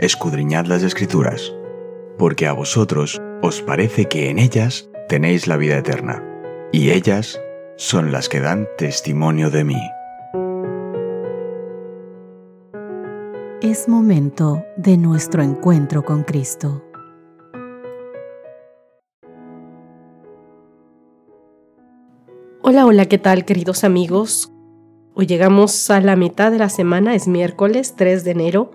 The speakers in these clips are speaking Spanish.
escudriñad las escrituras, porque a vosotros os parece que en ellas tenéis la vida eterna, y ellas son las que dan testimonio de mí. Es momento de nuestro encuentro con Cristo. Hola, hola, ¿qué tal queridos amigos? Hoy llegamos a la mitad de la semana, es miércoles 3 de enero,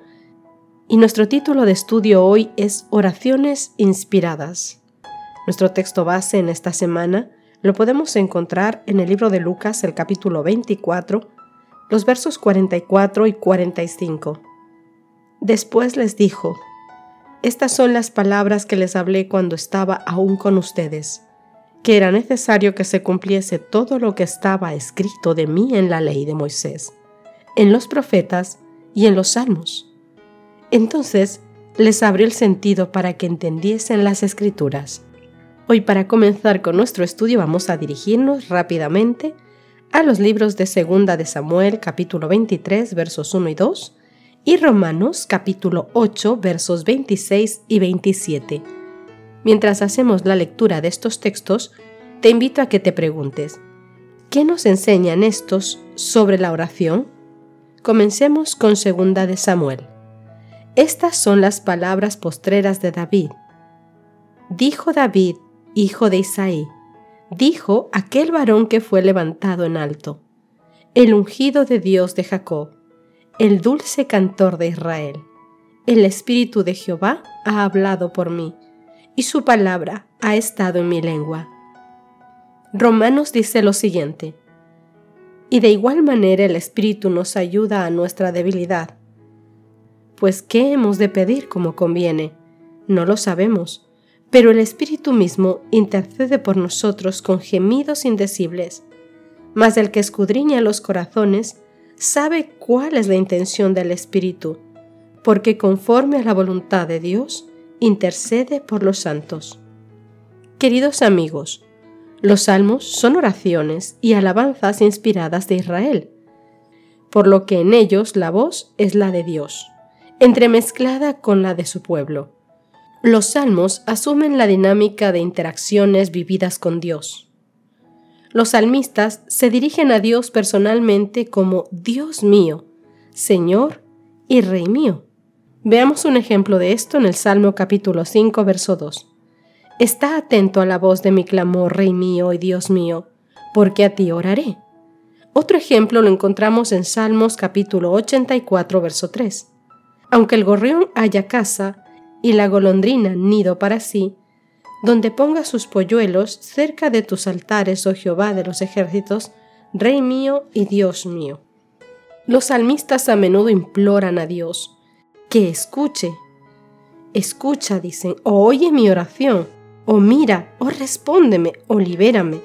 y nuestro título de estudio hoy es Oraciones Inspiradas. Nuestro texto base en esta semana lo podemos encontrar en el libro de Lucas, el capítulo 24, los versos 44 y 45. Después les dijo, Estas son las palabras que les hablé cuando estaba aún con ustedes, que era necesario que se cumpliese todo lo que estaba escrito de mí en la ley de Moisés, en los profetas y en los salmos. Entonces les abrió el sentido para que entendiesen las escrituras. Hoy para comenzar con nuestro estudio vamos a dirigirnos rápidamente a los libros de Segunda de Samuel capítulo 23 versos 1 y 2 y Romanos capítulo 8 versos 26 y 27. Mientras hacemos la lectura de estos textos, te invito a que te preguntes, ¿qué nos enseñan estos sobre la oración? Comencemos con Segunda de Samuel. Estas son las palabras postreras de David. Dijo David, hijo de Isaí, dijo aquel varón que fue levantado en alto, el ungido de Dios de Jacob, el dulce cantor de Israel. El Espíritu de Jehová ha hablado por mí, y su palabra ha estado en mi lengua. Romanos dice lo siguiente, y de igual manera el Espíritu nos ayuda a nuestra debilidad pues ¿qué hemos de pedir como conviene? No lo sabemos, pero el Espíritu mismo intercede por nosotros con gemidos indecibles. Mas el que escudriña los corazones sabe cuál es la intención del Espíritu, porque conforme a la voluntad de Dios, intercede por los santos. Queridos amigos, los salmos son oraciones y alabanzas inspiradas de Israel, por lo que en ellos la voz es la de Dios entremezclada con la de su pueblo. Los salmos asumen la dinámica de interacciones vividas con Dios. Los salmistas se dirigen a Dios personalmente como Dios mío, Señor y Rey mío. Veamos un ejemplo de esto en el Salmo capítulo 5, verso 2. Está atento a la voz de mi clamor, Rey mío y Dios mío, porque a ti oraré. Otro ejemplo lo encontramos en Salmos capítulo 84, verso 3. Aunque el gorrión haya casa y la golondrina nido para sí, donde ponga sus polluelos cerca de tus altares, oh Jehová de los ejércitos, Rey mío y Dios mío. Los salmistas a menudo imploran a Dios que escuche. Escucha, dicen, o oye mi oración, o mira, o respóndeme, o libérame.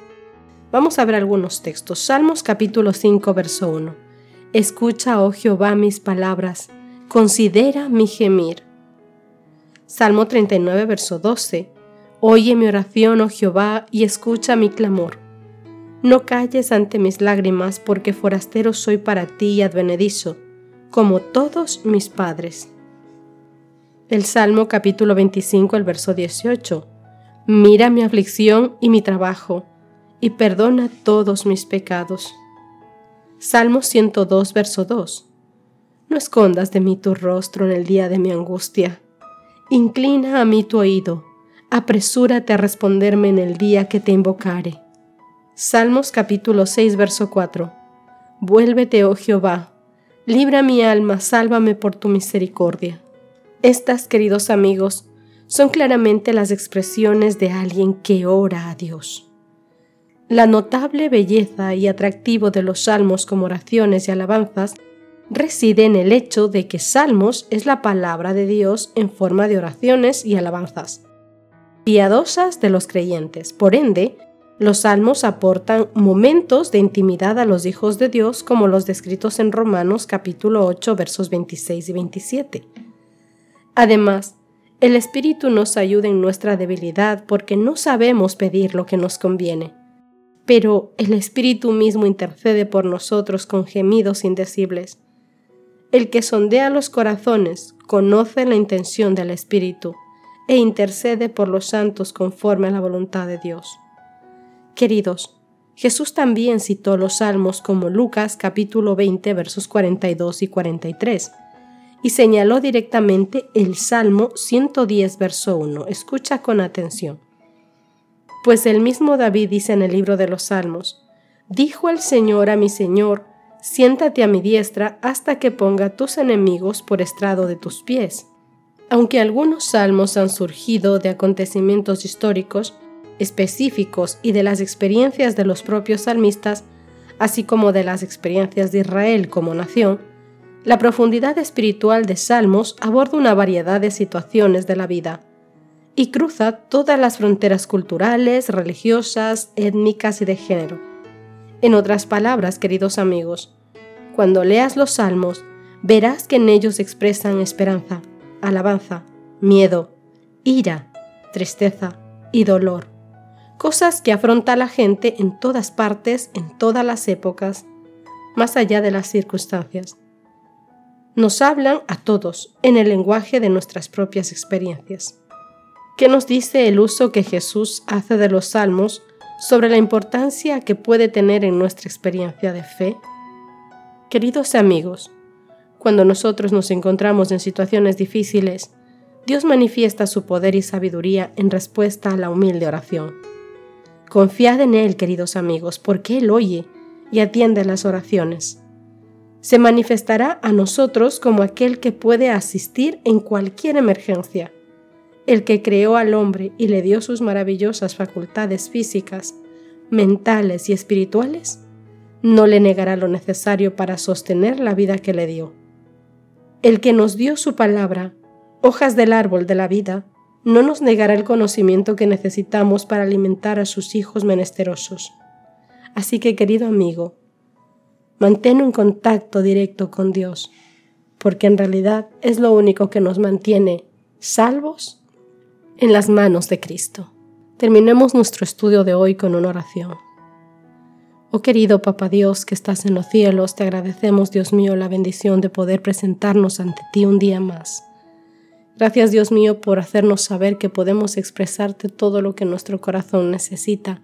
Vamos a ver algunos textos. Salmos capítulo 5, verso 1. Escucha, oh Jehová, mis palabras considera mi gemir. Salmo 39, verso 12. Oye mi oración, oh Jehová, y escucha mi clamor. No calles ante mis lágrimas, porque forastero soy para ti y advenedizo, como todos mis padres. El Salmo capítulo 25, el verso 18. Mira mi aflicción y mi trabajo, y perdona todos mis pecados. Salmo 102, verso 2. No escondas de mí tu rostro en el día de mi angustia. Inclina a mí tu oído. Apresúrate a responderme en el día que te invocare. Salmos capítulo 6, verso 4. Vuélvete, oh Jehová. Libra mi alma, sálvame por tu misericordia. Estas, queridos amigos, son claramente las expresiones de alguien que ora a Dios. La notable belleza y atractivo de los salmos como oraciones y alabanzas reside en el hecho de que Salmos es la palabra de Dios en forma de oraciones y alabanzas, piadosas de los creyentes. Por ende, los salmos aportan momentos de intimidad a los hijos de Dios como los descritos en Romanos capítulo 8 versos 26 y 27. Además, el Espíritu nos ayuda en nuestra debilidad porque no sabemos pedir lo que nos conviene. Pero el Espíritu mismo intercede por nosotros con gemidos indecibles. El que sondea los corazones conoce la intención del Espíritu e intercede por los santos conforme a la voluntad de Dios. Queridos, Jesús también citó los salmos como Lucas capítulo 20 versos 42 y 43 y señaló directamente el Salmo 110 verso 1. Escucha con atención. Pues el mismo David dice en el libro de los Salmos, Dijo el Señor a mi Señor, siéntate a mi diestra hasta que ponga tus enemigos por estrado de tus pies. Aunque algunos salmos han surgido de acontecimientos históricos específicos y de las experiencias de los propios salmistas, así como de las experiencias de Israel como nación, la profundidad espiritual de Salmos aborda una variedad de situaciones de la vida y cruza todas las fronteras culturales, religiosas, étnicas y de género. En otras palabras, queridos amigos, cuando leas los salmos, verás que en ellos expresan esperanza, alabanza, miedo, ira, tristeza y dolor, cosas que afronta la gente en todas partes, en todas las épocas, más allá de las circunstancias. Nos hablan a todos en el lenguaje de nuestras propias experiencias. ¿Qué nos dice el uso que Jesús hace de los salmos sobre la importancia que puede tener en nuestra experiencia de fe? Queridos amigos, cuando nosotros nos encontramos en situaciones difíciles, Dios manifiesta su poder y sabiduría en respuesta a la humilde oración. Confiad en Él, queridos amigos, porque Él oye y atiende las oraciones. Se manifestará a nosotros como aquel que puede asistir en cualquier emergencia el que creó al hombre y le dio sus maravillosas facultades físicas, mentales y espirituales, no le negará lo necesario para sostener la vida que le dio. El que nos dio su palabra, hojas del árbol de la vida, no nos negará el conocimiento que necesitamos para alimentar a sus hijos menesterosos. Así que, querido amigo, mantén un contacto directo con Dios, porque en realidad es lo único que nos mantiene salvos en las manos de Cristo. Terminemos nuestro estudio de hoy con una oración. Oh querido Papa Dios que estás en los cielos, te agradecemos, Dios mío, la bendición de poder presentarnos ante ti un día más. Gracias, Dios mío, por hacernos saber que podemos expresarte todo lo que nuestro corazón necesita,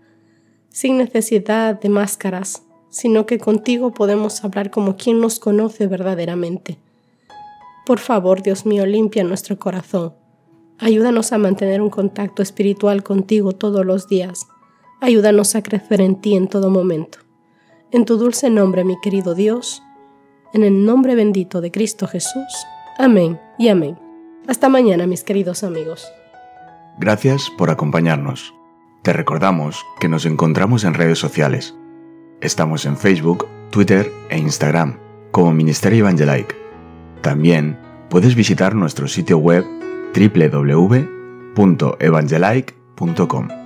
sin necesidad de máscaras, sino que contigo podemos hablar como quien nos conoce verdaderamente. Por favor, Dios mío, limpia nuestro corazón Ayúdanos a mantener un contacto espiritual contigo todos los días. Ayúdanos a crecer en ti en todo momento. En tu dulce nombre, mi querido Dios, en el nombre bendito de Cristo Jesús. Amén y amén. Hasta mañana, mis queridos amigos. Gracias por acompañarnos. Te recordamos que nos encontramos en redes sociales. Estamos en Facebook, Twitter e Instagram como Ministerio Evangelike. También puedes visitar nuestro sitio web www.evangelike.com.